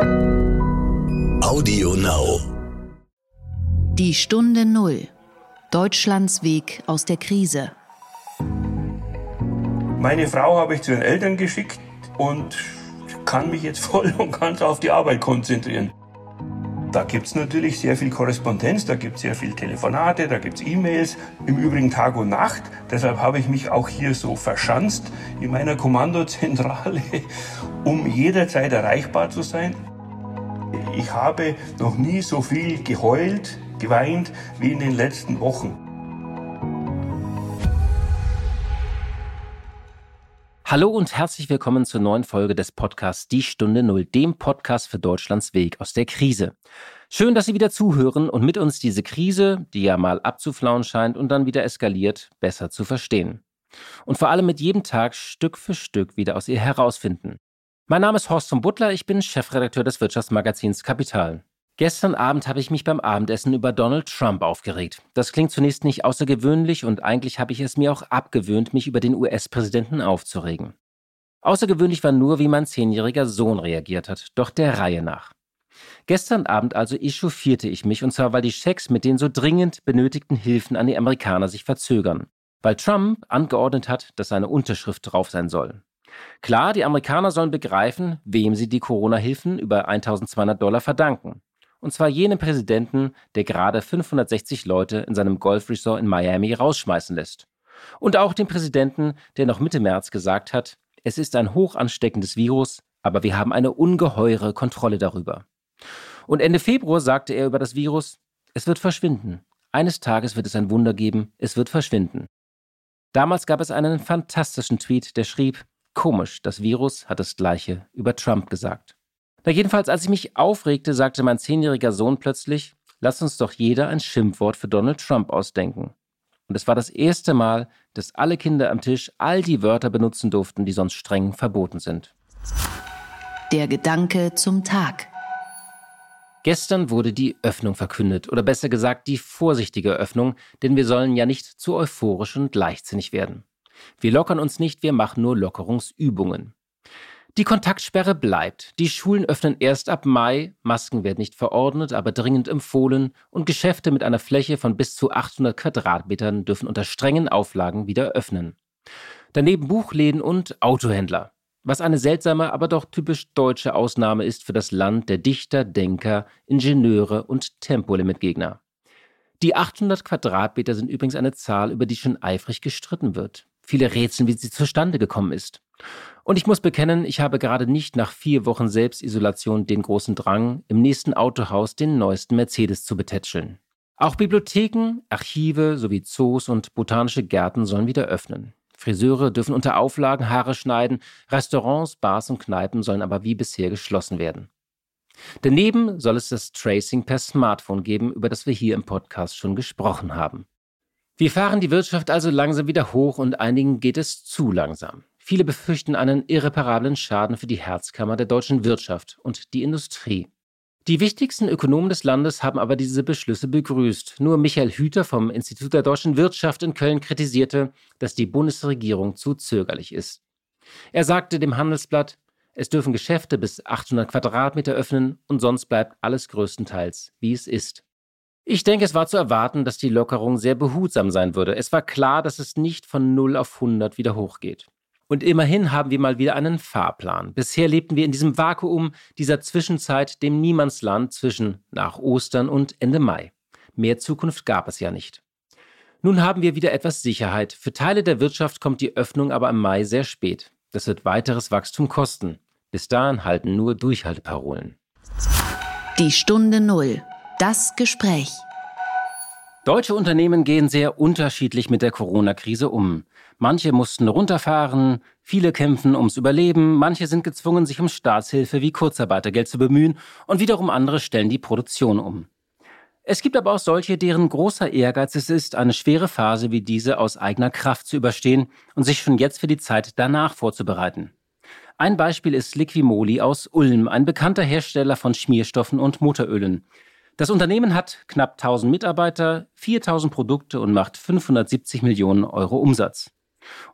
Audio Now. Die Stunde Null. Deutschlands Weg aus der Krise. Meine Frau habe ich zu ihren Eltern geschickt und kann mich jetzt voll und ganz auf die Arbeit konzentrieren. Da gibt es natürlich sehr viel Korrespondenz, da gibt es sehr viel Telefonate, da gibt es E-Mails, im Übrigen Tag und Nacht. Deshalb habe ich mich auch hier so verschanzt in meiner Kommandozentrale, um jederzeit erreichbar zu sein. Ich habe noch nie so viel geheult, geweint wie in den letzten Wochen. Hallo und herzlich willkommen zur neuen Folge des Podcasts Die Stunde Null, dem Podcast für Deutschlands Weg aus der Krise. Schön, dass Sie wieder zuhören und mit uns diese Krise, die ja mal abzuflauen scheint und dann wieder eskaliert, besser zu verstehen. Und vor allem mit jedem Tag Stück für Stück wieder aus ihr herausfinden. Mein Name ist Horst von Butler, ich bin Chefredakteur des Wirtschaftsmagazins Kapital. Gestern Abend habe ich mich beim Abendessen über Donald Trump aufgeregt. Das klingt zunächst nicht außergewöhnlich und eigentlich habe ich es mir auch abgewöhnt, mich über den US-Präsidenten aufzuregen. Außergewöhnlich war nur, wie mein zehnjähriger Sohn reagiert hat, doch der Reihe nach. Gestern Abend also echauffierte ich mich, und zwar weil die Schecks mit den so dringend benötigten Hilfen an die Amerikaner sich verzögern, weil Trump angeordnet hat, dass seine Unterschrift drauf sein soll. Klar, die Amerikaner sollen begreifen, wem sie die Corona-Hilfen über 1200 Dollar verdanken. Und zwar jenem Präsidenten, der gerade 560 Leute in seinem Golfresort in Miami rausschmeißen lässt. Und auch dem Präsidenten, der noch Mitte März gesagt hat, es ist ein hoch ansteckendes Virus, aber wir haben eine ungeheure Kontrolle darüber. Und Ende Februar sagte er über das Virus, es wird verschwinden. Eines Tages wird es ein Wunder geben, es wird verschwinden. Damals gab es einen fantastischen Tweet, der schrieb, komisch, das Virus hat das gleiche über Trump gesagt. Na jedenfalls, als ich mich aufregte, sagte mein zehnjähriger Sohn plötzlich, lass uns doch jeder ein Schimpfwort für Donald Trump ausdenken. Und es war das erste Mal, dass alle Kinder am Tisch all die Wörter benutzen durften, die sonst streng verboten sind. Der Gedanke zum Tag. Gestern wurde die Öffnung verkündet, oder besser gesagt die vorsichtige Öffnung, denn wir sollen ja nicht zu euphorisch und leichtsinnig werden. Wir lockern uns nicht, wir machen nur Lockerungsübungen. Die Kontaktsperre bleibt. Die Schulen öffnen erst ab Mai, Masken werden nicht verordnet, aber dringend empfohlen und Geschäfte mit einer Fläche von bis zu 800 Quadratmetern dürfen unter strengen Auflagen wieder öffnen. Daneben Buchläden und Autohändler. Was eine seltsame, aber doch typisch deutsche Ausnahme ist für das Land der Dichter, Denker, Ingenieure und Tempolimitgegner. Die 800 Quadratmeter sind übrigens eine Zahl, über die schon eifrig gestritten wird. Viele rätseln, wie sie zustande gekommen ist. Und ich muss bekennen, ich habe gerade nicht nach vier Wochen Selbstisolation den großen Drang, im nächsten Autohaus den neuesten Mercedes zu betätscheln. Auch Bibliotheken, Archive sowie Zoos und botanische Gärten sollen wieder öffnen. Friseure dürfen unter Auflagen Haare schneiden, Restaurants, Bars und Kneipen sollen aber wie bisher geschlossen werden. Daneben soll es das Tracing per Smartphone geben, über das wir hier im Podcast schon gesprochen haben. Wir fahren die Wirtschaft also langsam wieder hoch und einigen geht es zu langsam. Viele befürchten einen irreparablen Schaden für die Herzkammer der deutschen Wirtschaft und die Industrie. Die wichtigsten Ökonomen des Landes haben aber diese Beschlüsse begrüßt. Nur Michael Hüter vom Institut der deutschen Wirtschaft in Köln kritisierte, dass die Bundesregierung zu zögerlich ist. Er sagte dem Handelsblatt, es dürfen Geschäfte bis 800 Quadratmeter öffnen und sonst bleibt alles größtenteils, wie es ist. Ich denke, es war zu erwarten, dass die Lockerung sehr behutsam sein würde. Es war klar, dass es nicht von 0 auf 100 wieder hochgeht. Und immerhin haben wir mal wieder einen Fahrplan. Bisher lebten wir in diesem Vakuum dieser Zwischenzeit, dem Niemandsland zwischen nach Ostern und Ende Mai. Mehr Zukunft gab es ja nicht. Nun haben wir wieder etwas Sicherheit. Für Teile der Wirtschaft kommt die Öffnung aber im Mai sehr spät. Das wird weiteres Wachstum kosten. Bis dahin halten nur Durchhalteparolen. Die Stunde Null. Das Gespräch. Deutsche Unternehmen gehen sehr unterschiedlich mit der Corona-Krise um. Manche mussten runterfahren, viele kämpfen ums Überleben, manche sind gezwungen, sich um Staatshilfe wie Kurzarbeitergeld zu bemühen und wiederum andere stellen die Produktion um. Es gibt aber auch solche, deren großer Ehrgeiz es ist, eine schwere Phase wie diese aus eigener Kraft zu überstehen und sich schon jetzt für die Zeit danach vorzubereiten. Ein Beispiel ist Liquimoli aus Ulm, ein bekannter Hersteller von Schmierstoffen und Motorölen. Das Unternehmen hat knapp 1000 Mitarbeiter, 4000 Produkte und macht 570 Millionen Euro Umsatz.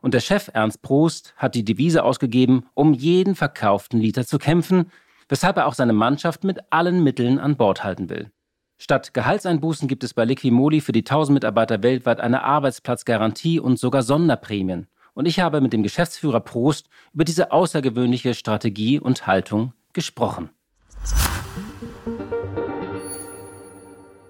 Und der Chef Ernst Prost hat die Devise ausgegeben, um jeden verkauften Liter zu kämpfen, weshalb er auch seine Mannschaft mit allen Mitteln an Bord halten will. Statt Gehaltseinbußen gibt es bei Liquimoli für die 1000 Mitarbeiter weltweit eine Arbeitsplatzgarantie und sogar Sonderprämien. Und ich habe mit dem Geschäftsführer Prost über diese außergewöhnliche Strategie und Haltung gesprochen.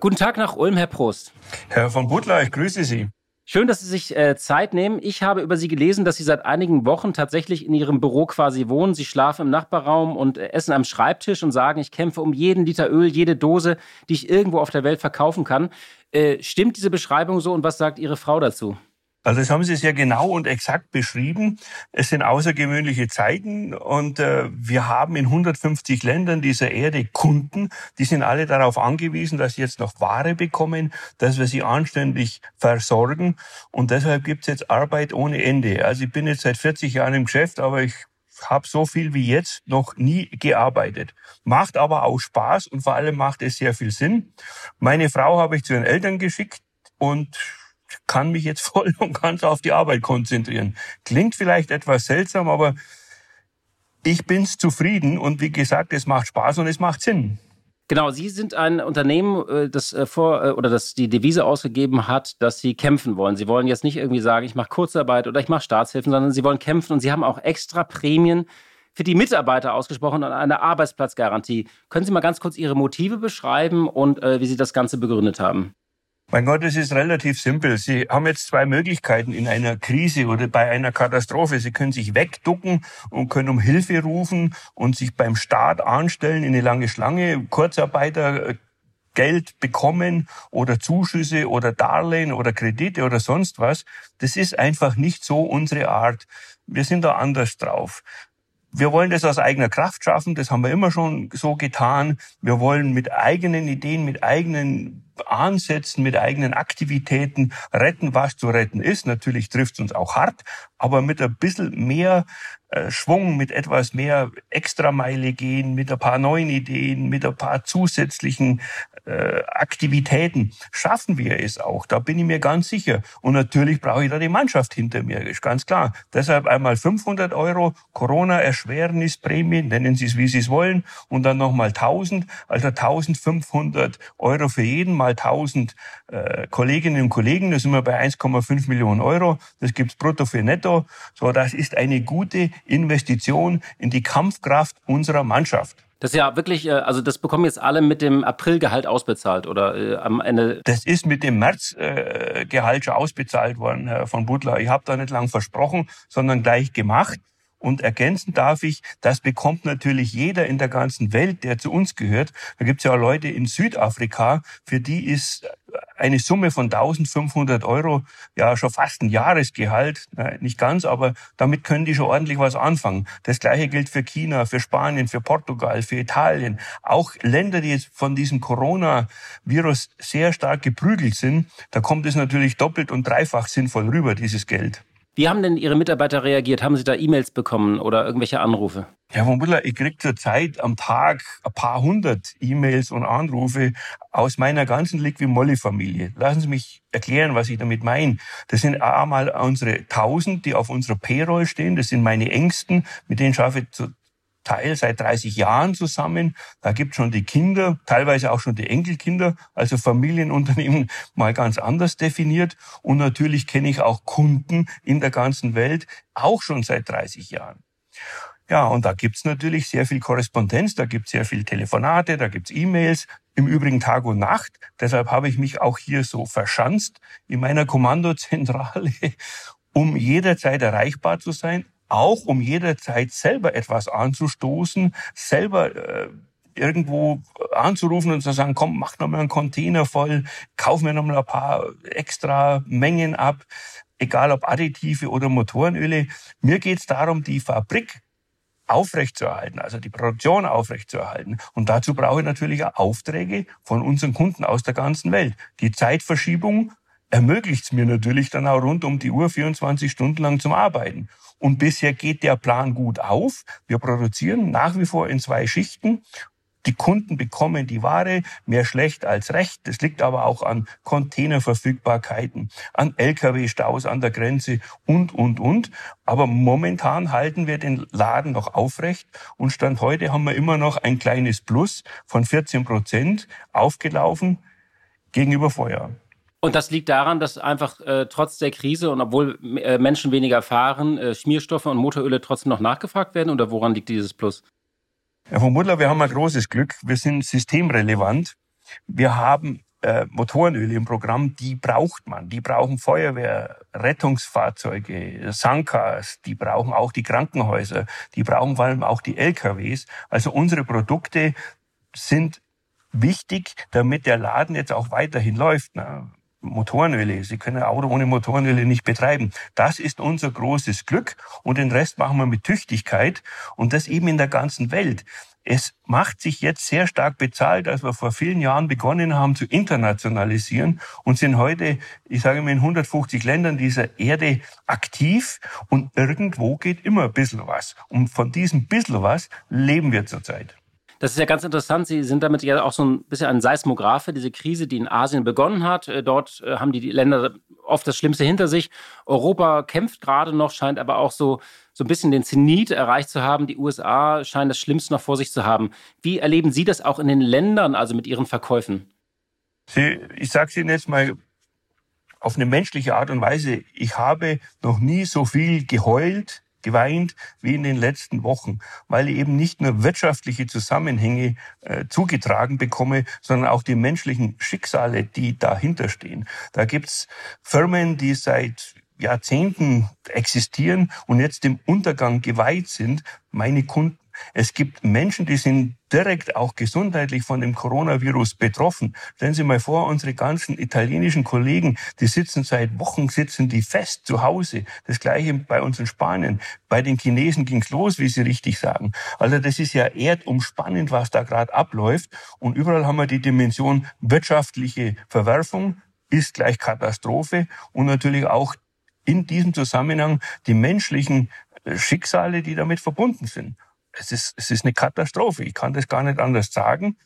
Guten Tag nach Ulm, Herr Prost. Herr von Butler, ich grüße Sie. Schön, dass Sie sich äh, Zeit nehmen. Ich habe über Sie gelesen, dass Sie seit einigen Wochen tatsächlich in Ihrem Büro quasi wohnen. Sie schlafen im Nachbarraum und äh, essen am Schreibtisch und sagen, ich kämpfe um jeden Liter Öl, jede Dose, die ich irgendwo auf der Welt verkaufen kann. Äh, stimmt diese Beschreibung so und was sagt Ihre Frau dazu? Also das haben Sie sehr genau und exakt beschrieben. Es sind außergewöhnliche Zeiten und äh, wir haben in 150 Ländern dieser Erde Kunden, die sind alle darauf angewiesen, dass sie jetzt noch Ware bekommen, dass wir sie anständig versorgen und deshalb gibt es jetzt Arbeit ohne Ende. Also ich bin jetzt seit 40 Jahren im Geschäft, aber ich habe so viel wie jetzt noch nie gearbeitet. Macht aber auch Spaß und vor allem macht es sehr viel Sinn. Meine Frau habe ich zu ihren Eltern geschickt und kann mich jetzt voll und ganz auf die Arbeit konzentrieren. Klingt vielleicht etwas seltsam, aber ich bin's zufrieden und wie gesagt, es macht Spaß und es macht Sinn. Genau, Sie sind ein Unternehmen, äh, das äh, vor äh, oder das die Devise ausgegeben hat, dass Sie kämpfen wollen. Sie wollen jetzt nicht irgendwie sagen, ich mache Kurzarbeit oder ich mache Staatshilfen, sondern Sie wollen kämpfen und Sie haben auch extra Prämien für die Mitarbeiter ausgesprochen und eine Arbeitsplatzgarantie. Können Sie mal ganz kurz Ihre Motive beschreiben und äh, wie Sie das Ganze begründet haben? Mein Gott, es ist relativ simpel. Sie haben jetzt zwei Möglichkeiten in einer Krise oder bei einer Katastrophe. Sie können sich wegducken und können um Hilfe rufen und sich beim Staat anstellen in eine lange Schlange, Kurzarbeiter Geld bekommen oder Zuschüsse oder Darlehen oder Kredite oder sonst was. Das ist einfach nicht so unsere Art. Wir sind da anders drauf. Wir wollen das aus eigener Kraft schaffen, das haben wir immer schon so getan. Wir wollen mit eigenen Ideen, mit eigenen Ansätzen, mit eigenen Aktivitäten retten, was zu retten ist. Natürlich trifft es uns auch hart, aber mit ein bisschen mehr äh, Schwung, mit etwas mehr Extrameile gehen, mit ein paar neuen Ideen, mit ein paar zusätzlichen äh, Aktivitäten schaffen wir es auch. Da bin ich mir ganz sicher. Und natürlich brauche ich da die Mannschaft hinter mir, ist ganz klar. Deshalb einmal 500 Euro Corona-Erschwernisprämie, nennen Sie es, wie Sie es wollen, und dann nochmal 1000, also 1500 Euro für jeden, mal 1000 äh, Kolleginnen und Kollegen, da sind wir bei 1,5 Millionen Euro. Das gibt's brutto für netto. So, das ist eine gute Investition in die Kampfkraft unserer Mannschaft. Das ist ja wirklich, äh, also das bekommen jetzt alle mit dem Aprilgehalt ausbezahlt oder äh, am Ende. Das ist mit dem Märzgehalt schon ausbezahlt worden, Herr von Butler. Ich habe da nicht lang versprochen, sondern gleich gemacht. Und ergänzen darf ich, das bekommt natürlich jeder in der ganzen Welt, der zu uns gehört. Da gibt es ja auch Leute in Südafrika, für die ist eine Summe von 1500 Euro ja schon fast ein Jahresgehalt, nicht ganz, aber damit können die schon ordentlich was anfangen. Das gleiche gilt für China, für Spanien, für Portugal, für Italien. Auch Länder, die jetzt von diesem Coronavirus sehr stark geprügelt sind, da kommt es natürlich doppelt und dreifach sinnvoll rüber, dieses Geld. Wie haben denn Ihre Mitarbeiter reagiert? Haben Sie da E-Mails bekommen oder irgendwelche Anrufe? Herr von Müller, ich kriege zurzeit am Tag ein paar hundert E-Mails und Anrufe aus meiner ganzen Liqui-Molly-Familie. Lassen Sie mich erklären, was ich damit meine. Das sind einmal unsere tausend, die auf unserer Payroll stehen. Das sind meine Ängsten, mit denen schaffe ich Teil seit 30 Jahren zusammen. Da gibt schon die Kinder, teilweise auch schon die Enkelkinder, also Familienunternehmen mal ganz anders definiert. Und natürlich kenne ich auch Kunden in der ganzen Welt, auch schon seit 30 Jahren. Ja, und da gibt's natürlich sehr viel Korrespondenz, da gibt's sehr viel Telefonate, da gibt's E-Mails, im Übrigen Tag und Nacht. Deshalb habe ich mich auch hier so verschanzt in meiner Kommandozentrale, um jederzeit erreichbar zu sein, auch um jederzeit selber etwas anzustoßen, selber äh, irgendwo anzurufen und zu sagen, komm, mach noch mal einen Container voll, kauf mir noch mal ein paar extra Mengen ab, egal ob Additive oder Motorenöle. Mir geht es darum, die Fabrik aufrechtzuerhalten, also die Produktion aufrechtzuerhalten. Und dazu brauche ich natürlich auch Aufträge von unseren Kunden aus der ganzen Welt. Die Zeitverschiebung ermöglicht es mir natürlich dann auch rund um die Uhr 24 Stunden lang zum Arbeiten. Und bisher geht der Plan gut auf. Wir produzieren nach wie vor in zwei Schichten. Die Kunden bekommen die Ware mehr schlecht als recht. Das liegt aber auch an Containerverfügbarkeiten, an Lkw-Staus an der Grenze und, und, und. Aber momentan halten wir den Laden noch aufrecht und Stand heute haben wir immer noch ein kleines Plus von 14 Prozent aufgelaufen gegenüber Vorjahr. Und das liegt daran, dass einfach äh, trotz der Krise und obwohl äh, Menschen weniger fahren, äh, Schmierstoffe und Motoröle trotzdem noch nachgefragt werden? Oder woran liegt dieses Plus? Herr von Mutter, wir haben ein großes Glück. Wir sind systemrelevant. Wir haben äh, Motorenöle im Programm, die braucht man. Die brauchen Feuerwehr, Rettungsfahrzeuge, Sankas, die brauchen auch die Krankenhäuser, die brauchen vor allem auch die LKWs. Also unsere Produkte sind wichtig, damit der Laden jetzt auch weiterhin läuft. Na, Motorenöle. Sie können ein Auto ohne Motorenöle nicht betreiben. Das ist unser großes Glück und den Rest machen wir mit Tüchtigkeit und das eben in der ganzen Welt. Es macht sich jetzt sehr stark bezahlt, als wir vor vielen Jahren begonnen haben zu internationalisieren und sind heute, ich sage mal, in 150 Ländern dieser Erde aktiv und irgendwo geht immer ein bisschen was. Und von diesem bisschen was leben wir zurzeit. Das ist ja ganz interessant. Sie sind damit ja auch so ein bisschen ein Seismograph für diese Krise, die in Asien begonnen hat. Äh, dort äh, haben die Länder oft das Schlimmste hinter sich. Europa kämpft gerade noch, scheint aber auch so, so ein bisschen den Zenit erreicht zu haben. Die USA scheinen das Schlimmste noch vor sich zu haben. Wie erleben Sie das auch in den Ländern, also mit Ihren Verkäufen? Sie, ich sage Ihnen jetzt mal auf eine menschliche Art und Weise. Ich habe noch nie so viel geheult geweint wie in den letzten Wochen, weil ich eben nicht nur wirtschaftliche Zusammenhänge äh, zugetragen bekomme, sondern auch die menschlichen Schicksale, die dahinter stehen. Da gibt's Firmen, die seit Jahrzehnten existieren und jetzt dem Untergang geweiht sind. Meine Kunden es gibt Menschen, die sind direkt auch gesundheitlich von dem Coronavirus betroffen. Stellen Sie mal vor, unsere ganzen italienischen Kollegen, die sitzen seit Wochen, sitzen die fest zu Hause. Das gleiche bei uns in Spanien. Bei den Chinesen ging's los, wie Sie richtig sagen. Also das ist ja erdumspannend, was da gerade abläuft. Und überall haben wir die Dimension wirtschaftliche Verwerfung ist gleich Katastrophe und natürlich auch in diesem Zusammenhang die menschlichen Schicksale, die damit verbunden sind es ist, es ist eine Katastrophe. Ich kann das gar nicht anders sagen.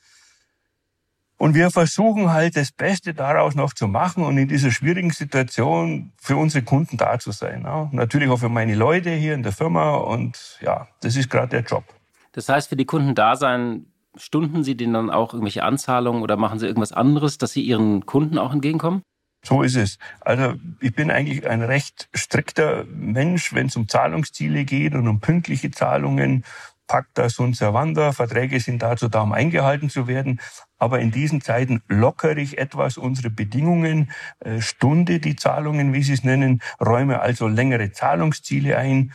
Und wir versuchen halt das Beste daraus noch zu machen und in dieser schwierigen Situation für unsere Kunden da zu sein. Ja. Natürlich auch für meine Leute hier in der Firma und ja, das ist gerade der Job. Das heißt, für die Kunden da sein, stunden Sie denen dann auch irgendwelche Anzahlungen oder machen Sie irgendwas anderes, dass Sie Ihren Kunden auch entgegenkommen? So ist es. Also ich bin eigentlich ein recht strikter Mensch, wenn es um Zahlungsziele geht und um pünktliche Zahlungen Pacta sunt servanda, Verträge sind dazu da, um eingehalten zu werden. Aber in diesen Zeiten lockere ich etwas unsere Bedingungen, äh, stunde die Zahlungen, wie Sie es nennen, räume also längere Zahlungsziele ein,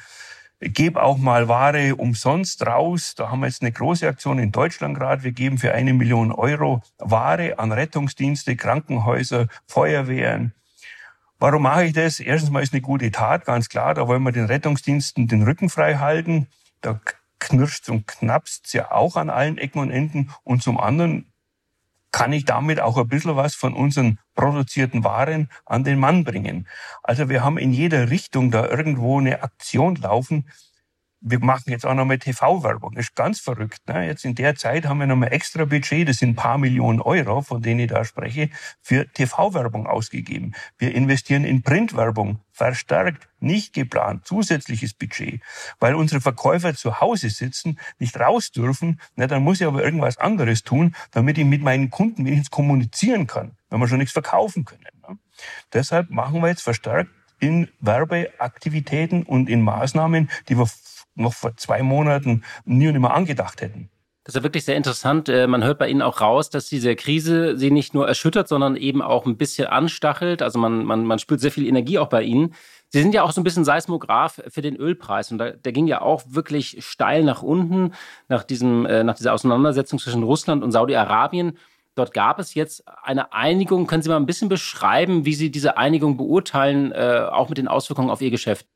gebe auch mal Ware umsonst raus. Da haben wir jetzt eine große Aktion in Deutschland gerade. Wir geben für eine Million Euro Ware an Rettungsdienste, Krankenhäuser, Feuerwehren. Warum mache ich das? Erstens mal ist eine gute Tat, ganz klar. Da wollen wir den Rettungsdiensten den Rücken frei halten. Da knirscht und knappst ja auch an allen Ecken und Enden. Und zum anderen kann ich damit auch ein bisschen was von unseren produzierten Waren an den Mann bringen. Also wir haben in jeder Richtung da irgendwo eine Aktion laufen, wir machen jetzt auch nochmal TV-Werbung. Das ist ganz verrückt. Ne? Jetzt in der Zeit haben wir nochmal extra Budget, das sind ein paar Millionen Euro, von denen ich da spreche, für TV-Werbung ausgegeben. Wir investieren in Printwerbung, verstärkt, nicht geplant, zusätzliches Budget. Weil unsere Verkäufer zu Hause sitzen, nicht raus dürfen, na, dann muss ich aber irgendwas anderes tun, damit ich mit meinen Kunden wenigstens kommunizieren kann, wenn wir schon nichts verkaufen können. Ne? Deshalb machen wir jetzt verstärkt in Werbeaktivitäten und in Maßnahmen, die wir noch vor zwei Monaten nie und nimmer angedacht hätten. Das ist ja wirklich sehr interessant. Äh, man hört bei Ihnen auch raus, dass diese Krise Sie nicht nur erschüttert, sondern eben auch ein bisschen anstachelt. Also man, man, man spürt sehr viel Energie auch bei Ihnen. Sie sind ja auch so ein bisschen Seismograph für den Ölpreis und da, der ging ja auch wirklich steil nach unten nach, diesem, äh, nach dieser Auseinandersetzung zwischen Russland und Saudi-Arabien. Dort gab es jetzt eine Einigung. Können Sie mal ein bisschen beschreiben, wie Sie diese Einigung beurteilen, äh, auch mit den Auswirkungen auf Ihr Geschäft?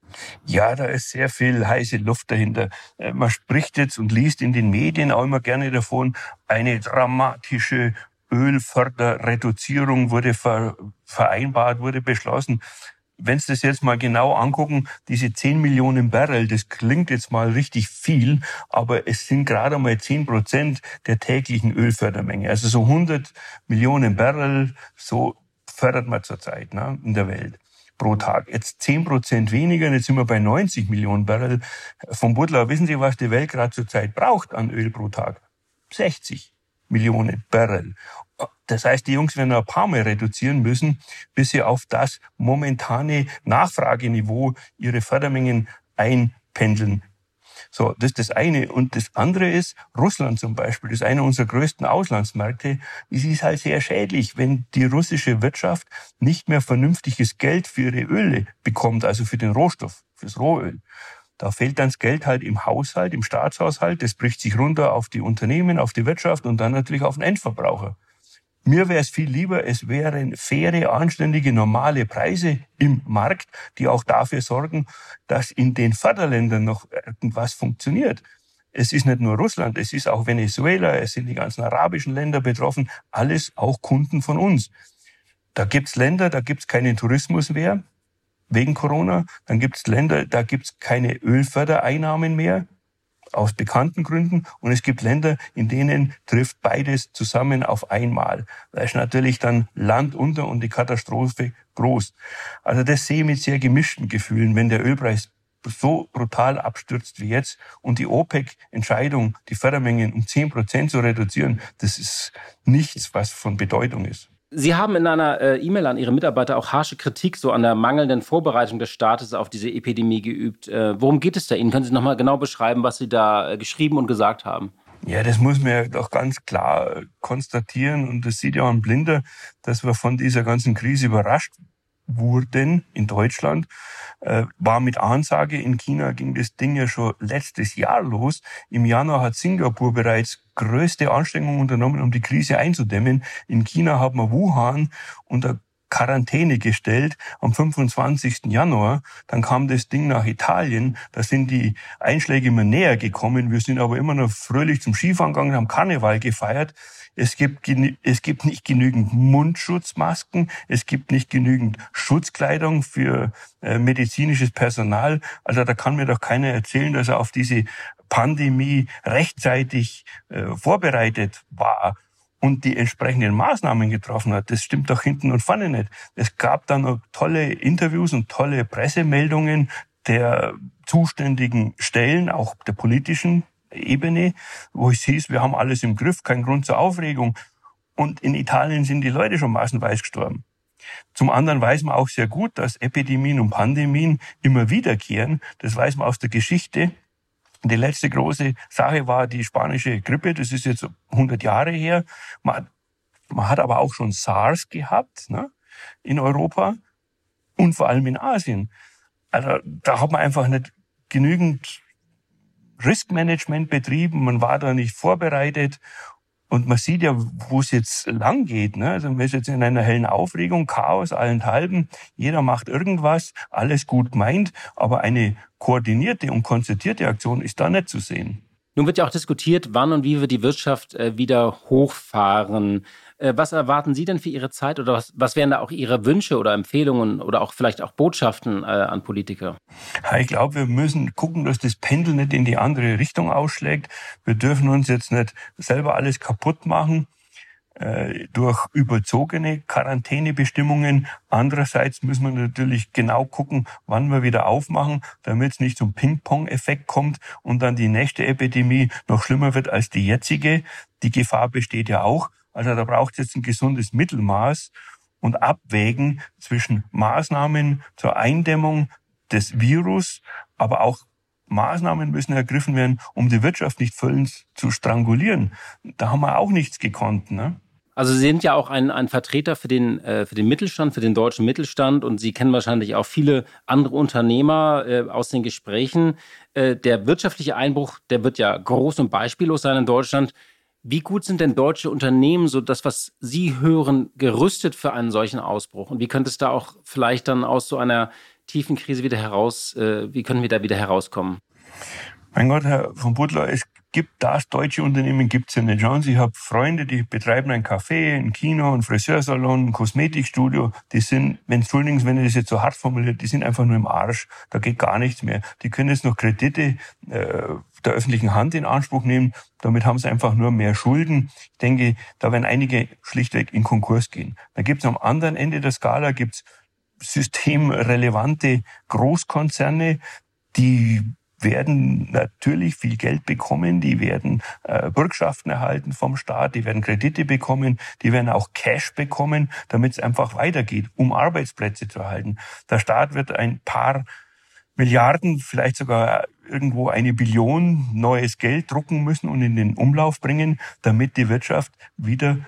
Ja, da ist sehr viel heiße Luft dahinter. Äh, man spricht jetzt und liest in den Medien auch immer gerne davon, eine dramatische Ölförderreduzierung wurde ver vereinbart, wurde beschlossen. Wenn Sie das jetzt mal genau angucken, diese 10 Millionen Barrel, das klingt jetzt mal richtig viel, aber es sind gerade mal 10 Prozent der täglichen Ölfördermenge. Also so 100 Millionen Barrel, so fördert man zurzeit ne, in der Welt pro Tag. Jetzt 10 Prozent weniger, jetzt sind wir bei 90 Millionen Barrel. Vom Butler, wissen Sie, was die Welt gerade zurzeit braucht an Öl pro Tag? 60 Millionen Barrel. Das heißt, die Jungs werden ein paar Mal reduzieren müssen, bis sie auf das momentane Nachfrageniveau ihre Fördermengen einpendeln. So, das ist das eine. Und das andere ist, Russland zum Beispiel, das ist einer unserer größten Auslandsmärkte. Es ist halt sehr schädlich, wenn die russische Wirtschaft nicht mehr vernünftiges Geld für ihre Öle bekommt, also für den Rohstoff, fürs Rohöl. Da fehlt dann das Geld halt im Haushalt, im Staatshaushalt. Das bricht sich runter auf die Unternehmen, auf die Wirtschaft und dann natürlich auf den Endverbraucher. Mir wäre es viel lieber, es wären faire, anständige, normale Preise im Markt, die auch dafür sorgen, dass in den Förderländern noch irgendwas funktioniert. Es ist nicht nur Russland, es ist auch Venezuela, es sind die ganzen arabischen Länder betroffen, alles auch Kunden von uns. Da gibt's Länder, da gibt's keinen Tourismus mehr wegen Corona. Dann gibt's Länder, da gibt's keine Ölfördereinnahmen mehr aus bekannten Gründen. Und es gibt Länder, in denen trifft beides zusammen auf einmal. Da ist natürlich dann Land unter und die Katastrophe groß. Also das sehe ich mit sehr gemischten Gefühlen, wenn der Ölpreis so brutal abstürzt wie jetzt und die OPEC-Entscheidung, die Fördermengen um 10 Prozent zu reduzieren, das ist nichts, was von Bedeutung ist. Sie haben in einer äh, E-Mail an Ihre Mitarbeiter auch harsche Kritik so an der mangelnden Vorbereitung des Staates auf diese Epidemie geübt. Äh, worum geht es da Ihnen? Können Sie noch mal genau beschreiben, was Sie da äh, geschrieben und gesagt haben? Ja, das muss man ja doch ganz klar konstatieren und das sieht ja auch ein Blinder, dass wir von dieser ganzen Krise überrascht wurden in Deutschland, äh, war mit Ansage. In China ging das Ding ja schon letztes Jahr los. Im Januar hat Singapur bereits größte Anstrengungen unternommen, um die Krise einzudämmen. In China hat man Wuhan unter Quarantäne gestellt am 25. Januar. Dann kam das Ding nach Italien. Da sind die Einschläge immer näher gekommen. Wir sind aber immer noch fröhlich zum Skifahren gegangen, haben Karneval gefeiert. Es gibt, es gibt nicht genügend Mundschutzmasken, es gibt nicht genügend Schutzkleidung für äh, medizinisches Personal. Also da kann mir doch keiner erzählen, dass er auf diese Pandemie rechtzeitig äh, vorbereitet war und die entsprechenden Maßnahmen getroffen hat. Das stimmt doch hinten und vorne nicht. Es gab dann noch tolle Interviews und tolle Pressemeldungen der zuständigen Stellen, auch der politischen Ebene, wo es hieß, wir haben alles im Griff, kein Grund zur Aufregung. Und in Italien sind die Leute schon massenweise gestorben. Zum anderen weiß man auch sehr gut, dass Epidemien und Pandemien immer wiederkehren. Das weiß man aus der Geschichte. Die letzte große Sache war die spanische Grippe. Das ist jetzt 100 Jahre her. Man, man hat aber auch schon SARS gehabt ne, in Europa und vor allem in Asien. Also da hat man einfach nicht genügend Riskmanagement betrieben, man war da nicht vorbereitet und man sieht ja, wo es jetzt lang geht. Ne? Also man ist jetzt in einer hellen Aufregung, Chaos allenthalben. Jeder macht irgendwas, alles gut gemeint, aber eine koordinierte und konzertierte Aktion ist da nicht zu sehen. Nun wird ja auch diskutiert, wann und wie wir die Wirtschaft äh, wieder hochfahren. Äh, was erwarten Sie denn für Ihre Zeit oder was, was wären da auch Ihre Wünsche oder Empfehlungen oder auch vielleicht auch Botschaften äh, an Politiker? Ich glaube, wir müssen gucken, dass das Pendel nicht in die andere Richtung ausschlägt. Wir dürfen uns jetzt nicht selber alles kaputt machen durch überzogene Quarantänebestimmungen. Andererseits müssen wir natürlich genau gucken, wann wir wieder aufmachen, damit es nicht zum Ping-Pong-Effekt kommt und dann die nächste Epidemie noch schlimmer wird als die jetzige. Die Gefahr besteht ja auch. Also da braucht es jetzt ein gesundes Mittelmaß und Abwägen zwischen Maßnahmen zur Eindämmung des Virus, aber auch Maßnahmen müssen ergriffen werden, um die Wirtschaft nicht völlig zu strangulieren. Da haben wir auch nichts gekonnt. Ne? Also Sie sind ja auch ein, ein Vertreter für den, äh, für den Mittelstand, für den deutschen Mittelstand und Sie kennen wahrscheinlich auch viele andere Unternehmer äh, aus den Gesprächen. Äh, der wirtschaftliche Einbruch, der wird ja groß und beispiellos sein in Deutschland. Wie gut sind denn deutsche Unternehmen, so das, was Sie hören, gerüstet für einen solchen Ausbruch? Und wie könnte es da auch vielleicht dann aus so einer tiefen Krise wieder heraus, äh, wie können wir da wieder herauskommen? Mein Gott, Herr von Butler, es gibt das deutsche Unternehmen gibt's ja nicht. Schauen Sie, ich habe Freunde, die betreiben ein Café, ein Kino, ein Friseursalon, ein Kosmetikstudio. Die sind, wenn entschuldigen wenn ich das jetzt so hart formuliert, die sind einfach nur im Arsch. Da geht gar nichts mehr. Die können jetzt noch Kredite äh, der öffentlichen Hand in Anspruch nehmen. Damit haben sie einfach nur mehr Schulden. Ich denke, da werden einige schlichtweg in Konkurs gehen. Da gibt's am anderen Ende der Skala gibt's systemrelevante Großkonzerne, die werden natürlich viel Geld bekommen, die werden äh, Bürgschaften erhalten vom Staat, die werden Kredite bekommen, die werden auch Cash bekommen, damit es einfach weitergeht, um Arbeitsplätze zu erhalten. Der Staat wird ein paar Milliarden, vielleicht sogar irgendwo eine Billion neues Geld drucken müssen und in den Umlauf bringen, damit die Wirtschaft wieder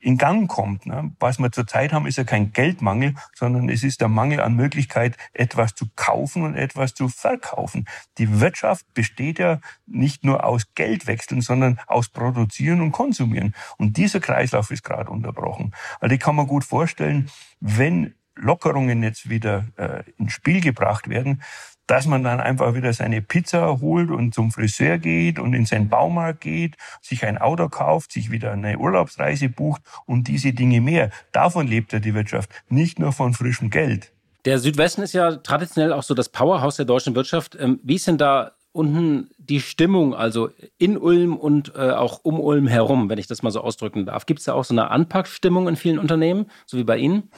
in Gang kommt. Ne? Was wir zurzeit haben, ist ja kein Geldmangel, sondern es ist der Mangel an Möglichkeit, etwas zu kaufen und etwas zu verkaufen. Die Wirtschaft besteht ja nicht nur aus Geldwechseln, sondern aus Produzieren und Konsumieren. Und dieser Kreislauf ist gerade unterbrochen. Also ich kann mir gut vorstellen, wenn Lockerungen jetzt wieder äh, ins Spiel gebracht werden, dass man dann einfach wieder seine Pizza holt und zum Friseur geht und in seinen Baumarkt geht, sich ein Auto kauft, sich wieder eine Urlaubsreise bucht und diese Dinge mehr. Davon lebt ja die Wirtschaft, nicht nur von frischem Geld. Der Südwesten ist ja traditionell auch so das Powerhouse der deutschen Wirtschaft. Ähm, wie ist denn da unten die Stimmung, also in Ulm und äh, auch um Ulm herum, wenn ich das mal so ausdrücken darf? Gibt es da auch so eine Anpackstimmung in vielen Unternehmen, so wie bei Ihnen?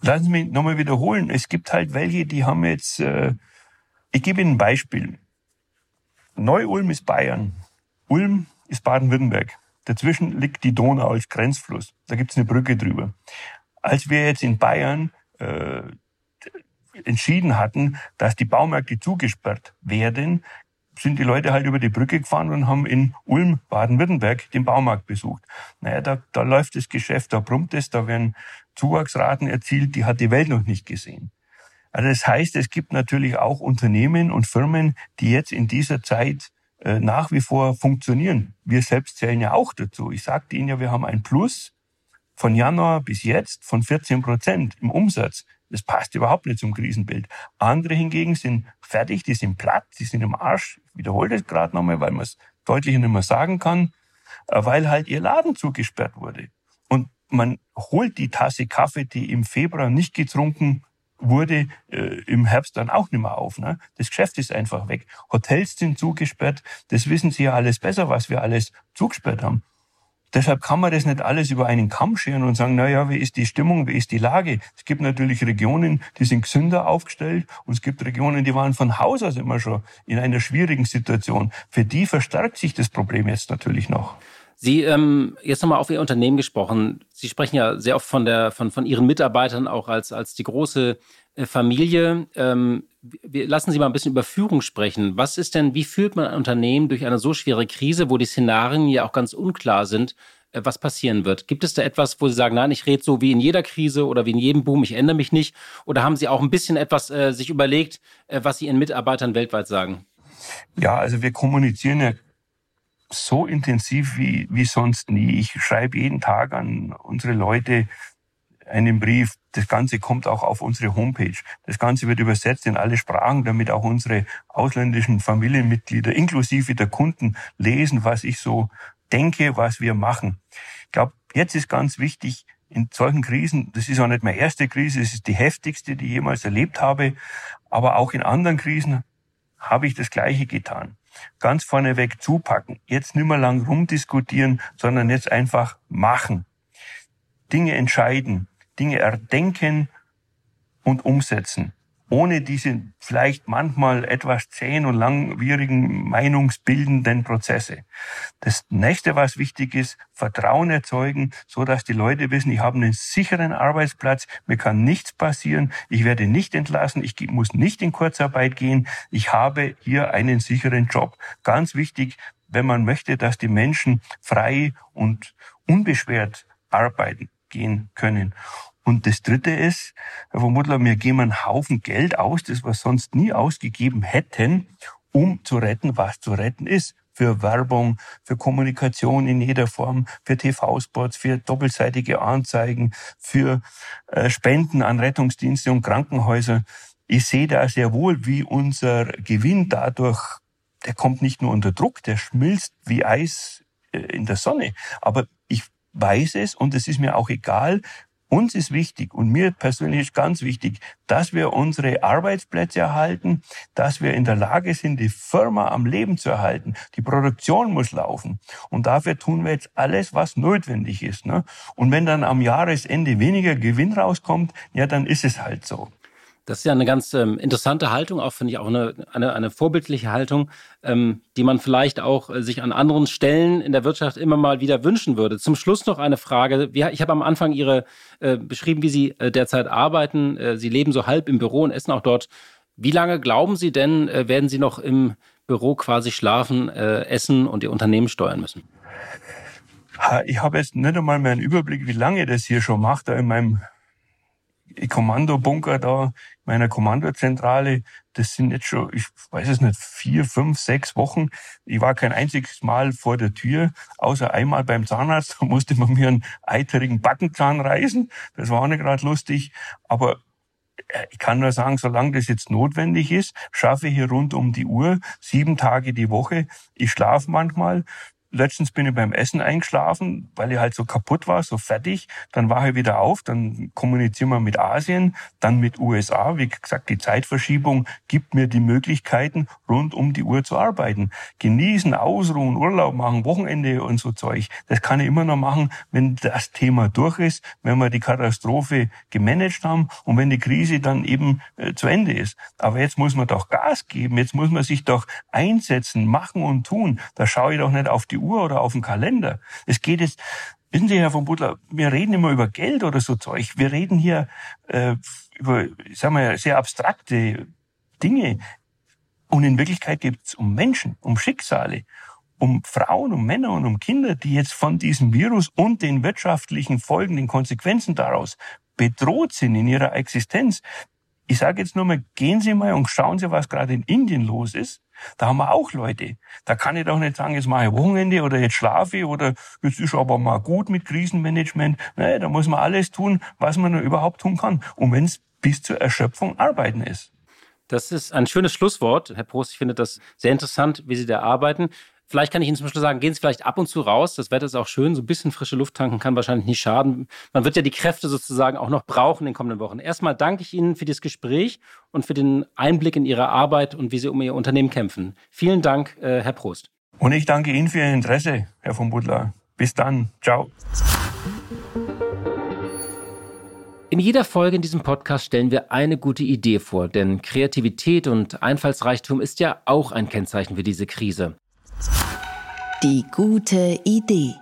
Lassen Sie mich nochmal wiederholen. Es gibt halt welche, die haben jetzt äh, ich gebe Ihnen ein Beispiel. Neu-Ulm ist Bayern. Ulm ist Baden-Württemberg. Dazwischen liegt die Donau als Grenzfluss. Da gibt es eine Brücke drüber. Als wir jetzt in Bayern äh, entschieden hatten, dass die Baumärkte zugesperrt werden, sind die Leute halt über die Brücke gefahren und haben in Ulm, Baden-Württemberg, den Baumarkt besucht. Naja, da, da läuft das Geschäft, da brummt es, da werden Zuwachsraten erzielt, die hat die Welt noch nicht gesehen. Also das heißt, es gibt natürlich auch Unternehmen und Firmen, die jetzt in dieser Zeit äh, nach wie vor funktionieren. Wir selbst zählen ja auch dazu. Ich sagte Ihnen ja, wir haben ein Plus von Januar bis jetzt von 14 Prozent im Umsatz. Das passt überhaupt nicht zum Krisenbild. Andere hingegen sind fertig, die sind platt, die sind im Arsch. Ich wiederhole das gerade nochmal, weil man es deutlicher nicht mehr sagen kann, äh, weil halt ihr Laden zugesperrt wurde. Und man holt die Tasse Kaffee, die im Februar nicht getrunken wurde äh, im Herbst dann auch nicht mehr auf. Ne? Das Geschäft ist einfach weg. Hotels sind zugesperrt. Das wissen Sie ja alles besser, was wir alles zugesperrt haben. Deshalb kann man das nicht alles über einen Kamm scheren und sagen, na ja, wie ist die Stimmung, wie ist die Lage? Es gibt natürlich Regionen, die sind gesünder aufgestellt und es gibt Regionen, die waren von Haus aus immer schon in einer schwierigen Situation. Für die verstärkt sich das Problem jetzt natürlich noch. Sie, ähm, jetzt nochmal auf Ihr Unternehmen gesprochen. Sie sprechen ja sehr oft von, der, von, von Ihren Mitarbeitern auch als, als die große äh, Familie. Ähm, wir, lassen Sie mal ein bisschen über Führung sprechen. Was ist denn, wie führt man ein Unternehmen durch eine so schwere Krise, wo die Szenarien ja auch ganz unklar sind, äh, was passieren wird? Gibt es da etwas, wo Sie sagen, nein, ich rede so wie in jeder Krise oder wie in jedem Boom, ich ändere mich nicht? Oder haben Sie auch ein bisschen etwas äh, sich überlegt, äh, was Sie Ihren Mitarbeitern weltweit sagen? Ja, also wir kommunizieren ja so intensiv wie, wie sonst nie. Ich schreibe jeden Tag an unsere Leute einen Brief. Das Ganze kommt auch auf unsere Homepage. Das Ganze wird übersetzt in alle Sprachen, damit auch unsere ausländischen Familienmitglieder inklusive der Kunden lesen, was ich so denke, was wir machen. Ich glaube, jetzt ist ganz wichtig, in solchen Krisen, das ist auch nicht meine erste Krise, es ist die heftigste, die ich jemals erlebt habe, aber auch in anderen Krisen habe ich das Gleiche getan ganz vorneweg zupacken. Jetzt nicht mehr lang rumdiskutieren, sondern jetzt einfach machen. Dinge entscheiden, Dinge erdenken und umsetzen ohne diese vielleicht manchmal etwas zähen und langwierigen meinungsbildenden Prozesse. Das nächste, was wichtig ist, Vertrauen erzeugen, so dass die Leute wissen, ich habe einen sicheren Arbeitsplatz, mir kann nichts passieren, ich werde nicht entlassen, ich muss nicht in Kurzarbeit gehen, ich habe hier einen sicheren Job. Ganz wichtig, wenn man möchte, dass die Menschen frei und unbeschwert arbeiten gehen können. Und das Dritte ist, Herr von Muttler, wir geben einen Haufen Geld aus, das wir sonst nie ausgegeben hätten, um zu retten, was zu retten ist. Für Werbung, für Kommunikation in jeder Form, für TV-Spots, für doppelseitige Anzeigen, für äh, Spenden an Rettungsdienste und Krankenhäuser. Ich sehe da sehr wohl, wie unser Gewinn dadurch der kommt nicht nur unter Druck, der schmilzt wie Eis äh, in der Sonne. Aber ich weiß es und es ist mir auch egal, uns ist wichtig und mir persönlich ist ganz wichtig, dass wir unsere Arbeitsplätze erhalten, dass wir in der Lage sind, die Firma am Leben zu erhalten. Die Produktion muss laufen. Und dafür tun wir jetzt alles, was notwendig ist. Ne? Und wenn dann am Jahresende weniger Gewinn rauskommt, ja, dann ist es halt so. Das ist ja eine ganz ähm, interessante Haltung, auch finde ich auch eine, eine, eine vorbildliche Haltung, ähm, die man vielleicht auch äh, sich an anderen Stellen in der Wirtschaft immer mal wieder wünschen würde. Zum Schluss noch eine Frage. Ich habe am Anfang Ihre äh, beschrieben, wie Sie äh, derzeit arbeiten. Äh, Sie leben so halb im Büro und essen auch dort. Wie lange glauben Sie denn, äh, werden Sie noch im Büro quasi schlafen, äh, essen und Ihr Unternehmen steuern müssen? Ich habe jetzt nicht einmal mehr einen Überblick, wie lange das hier schon macht, da in meinem Kommandobunker da, meiner Kommandozentrale, das sind jetzt schon, ich weiß es nicht, vier, fünf, sechs Wochen. Ich war kein einziges Mal vor der Tür, außer einmal beim Zahnarzt, da musste man mir einen eiterigen Backenzahn reißen. Das war auch nicht gerade lustig. Aber äh, ich kann nur sagen, solange das jetzt notwendig ist, schaffe ich hier rund um die Uhr, sieben Tage die Woche. Ich schlafe manchmal. Letztens bin ich beim Essen eingeschlafen, weil ich halt so kaputt war, so fertig. Dann war ich wieder auf, dann kommunizieren wir mit Asien, dann mit USA. Wie gesagt, die Zeitverschiebung gibt mir die Möglichkeiten, rund um die Uhr zu arbeiten. Genießen, ausruhen, Urlaub machen, Wochenende und so Zeug. Das kann ich immer noch machen, wenn das Thema durch ist, wenn wir die Katastrophe gemanagt haben und wenn die Krise dann eben äh, zu Ende ist. Aber jetzt muss man doch Gas geben, jetzt muss man sich doch einsetzen, machen und tun. Da schaue ich doch nicht auf die Uhr oder auf den Kalender. Es geht jetzt, wissen Sie, Herr von Butler, wir reden immer über Geld oder so Zeug. Wir reden hier äh, über, sagen wir, sehr abstrakte Dinge. Und in Wirklichkeit geht es um Menschen, um Schicksale, um Frauen, um Männer und um Kinder, die jetzt von diesem Virus und den wirtschaftlichen Folgen, den Konsequenzen daraus bedroht sind in ihrer Existenz. Ich sage jetzt nur mal, gehen Sie mal und schauen Sie, was gerade in Indien los ist. Da haben wir auch Leute. Da kann ich doch nicht sagen, jetzt mache ich Wochenende oder jetzt schlafe ich oder jetzt ist aber mal gut mit Krisenmanagement. Nein, da muss man alles tun, was man nur überhaupt tun kann. Und wenn es bis zur Erschöpfung arbeiten ist. Das ist ein schönes Schlusswort, Herr Prost. Ich finde das sehr interessant, wie Sie da arbeiten. Vielleicht kann ich Ihnen zum Beispiel sagen, gehen Sie vielleicht ab und zu raus. Das Wetter ist auch schön. So ein bisschen frische Luft tanken kann wahrscheinlich nicht schaden. Man wird ja die Kräfte sozusagen auch noch brauchen in den kommenden Wochen. Erstmal danke ich Ihnen für das Gespräch und für den Einblick in Ihre Arbeit und wie Sie um Ihr Unternehmen kämpfen. Vielen Dank, äh, Herr Prost. Und ich danke Ihnen für Ihr Interesse, Herr von Butler. Bis dann. Ciao. In jeder Folge in diesem Podcast stellen wir eine gute Idee vor, denn Kreativität und Einfallsreichtum ist ja auch ein Kennzeichen für diese Krise. Die gute Idee.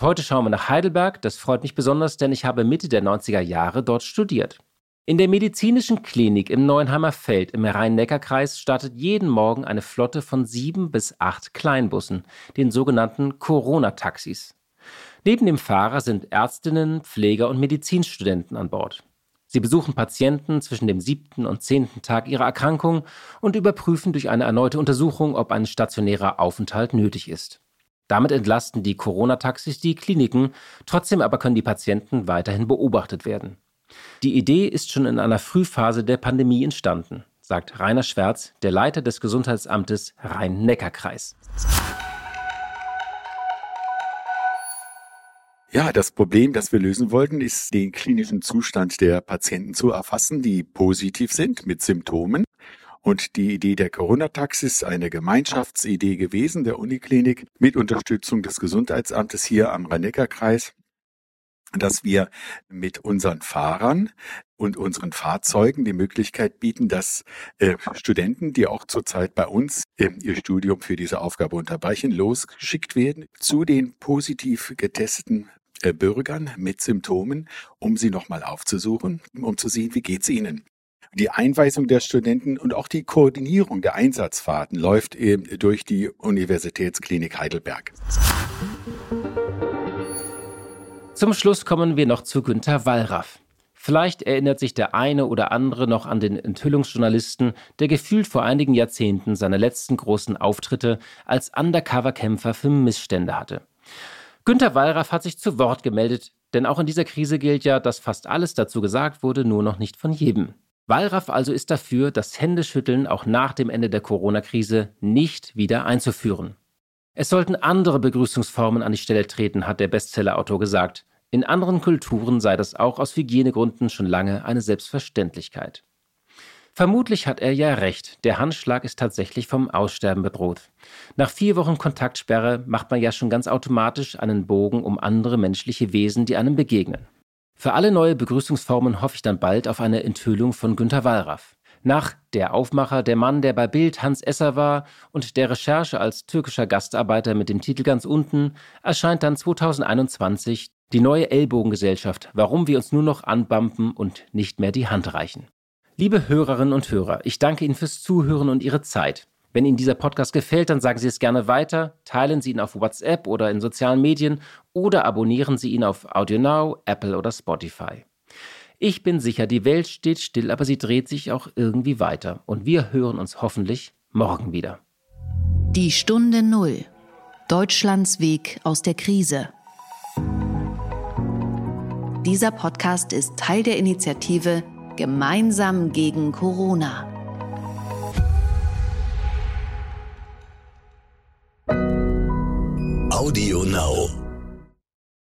Heute schauen wir nach Heidelberg. Das freut mich besonders, denn ich habe Mitte der 90er Jahre dort studiert. In der medizinischen Klinik im Neuenheimer Feld im Rhein-Neckar-Kreis startet jeden Morgen eine Flotte von sieben bis acht Kleinbussen, den sogenannten Corona-Taxis. Neben dem Fahrer sind Ärztinnen, Pfleger und Medizinstudenten an Bord. Sie besuchen Patienten zwischen dem siebten und zehnten Tag ihrer Erkrankung und überprüfen durch eine erneute Untersuchung, ob ein stationärer Aufenthalt nötig ist. Damit entlasten die Corona-Taxis die Kliniken, trotzdem aber können die Patienten weiterhin beobachtet werden. Die Idee ist schon in einer Frühphase der Pandemie entstanden, sagt Rainer Schwärz, der Leiter des Gesundheitsamtes Rhein-Neckar-Kreis. Ja, das Problem, das wir lösen wollten, ist den klinischen Zustand der Patienten zu erfassen, die positiv sind mit Symptomen. Und die Idee der Corona-Taxis, eine Gemeinschaftsidee gewesen der Uniklinik mit Unterstützung des Gesundheitsamtes hier am Rhein-Neckar-Kreis, dass wir mit unseren Fahrern und unseren Fahrzeugen die Möglichkeit bieten, dass äh, Studenten, die auch zurzeit bei uns äh, ihr Studium für diese Aufgabe unterbrechen, losgeschickt werden zu den positiv getesteten Bürgern mit Symptomen, um sie nochmal aufzusuchen, um zu sehen, wie geht's ihnen. Die Einweisung der Studenten und auch die Koordinierung der Einsatzfahrten läuft eben durch die Universitätsklinik Heidelberg. Zum Schluss kommen wir noch zu Günter Wallraff. Vielleicht erinnert sich der eine oder andere noch an den Enthüllungsjournalisten, der gefühlt vor einigen Jahrzehnten seine letzten großen Auftritte als Undercover-Kämpfer für Missstände hatte. Günter Wallraff hat sich zu Wort gemeldet, denn auch in dieser Krise gilt ja, dass fast alles dazu gesagt wurde, nur noch nicht von jedem. Wallraff also ist dafür, das Händeschütteln auch nach dem Ende der Corona-Krise nicht wieder einzuführen. Es sollten andere Begrüßungsformen an die Stelle treten, hat der Bestsellerautor gesagt. In anderen Kulturen sei das auch aus Hygienegründen schon lange eine Selbstverständlichkeit. Vermutlich hat er ja recht, der Handschlag ist tatsächlich vom Aussterben bedroht. Nach vier Wochen Kontaktsperre macht man ja schon ganz automatisch einen Bogen um andere menschliche Wesen, die einem begegnen. Für alle neue Begrüßungsformen hoffe ich dann bald auf eine Enthüllung von Günter Wallraff. Nach Der Aufmacher, der Mann, der bei Bild Hans Esser war und der Recherche als türkischer Gastarbeiter mit dem Titel ganz unten erscheint dann 2021 die neue Ellbogengesellschaft, warum wir uns nur noch anbampen und nicht mehr die Hand reichen. Liebe Hörerinnen und Hörer, ich danke Ihnen fürs Zuhören und Ihre Zeit. Wenn Ihnen dieser Podcast gefällt, dann sagen Sie es gerne weiter, teilen Sie ihn auf WhatsApp oder in sozialen Medien oder abonnieren Sie ihn auf AudioNow, Apple oder Spotify. Ich bin sicher, die Welt steht still, aber sie dreht sich auch irgendwie weiter. Und wir hören uns hoffentlich morgen wieder. Die Stunde Null. Deutschlands Weg aus der Krise. Dieser Podcast ist Teil der Initiative Gemeinsam gegen Corona. Audio Now.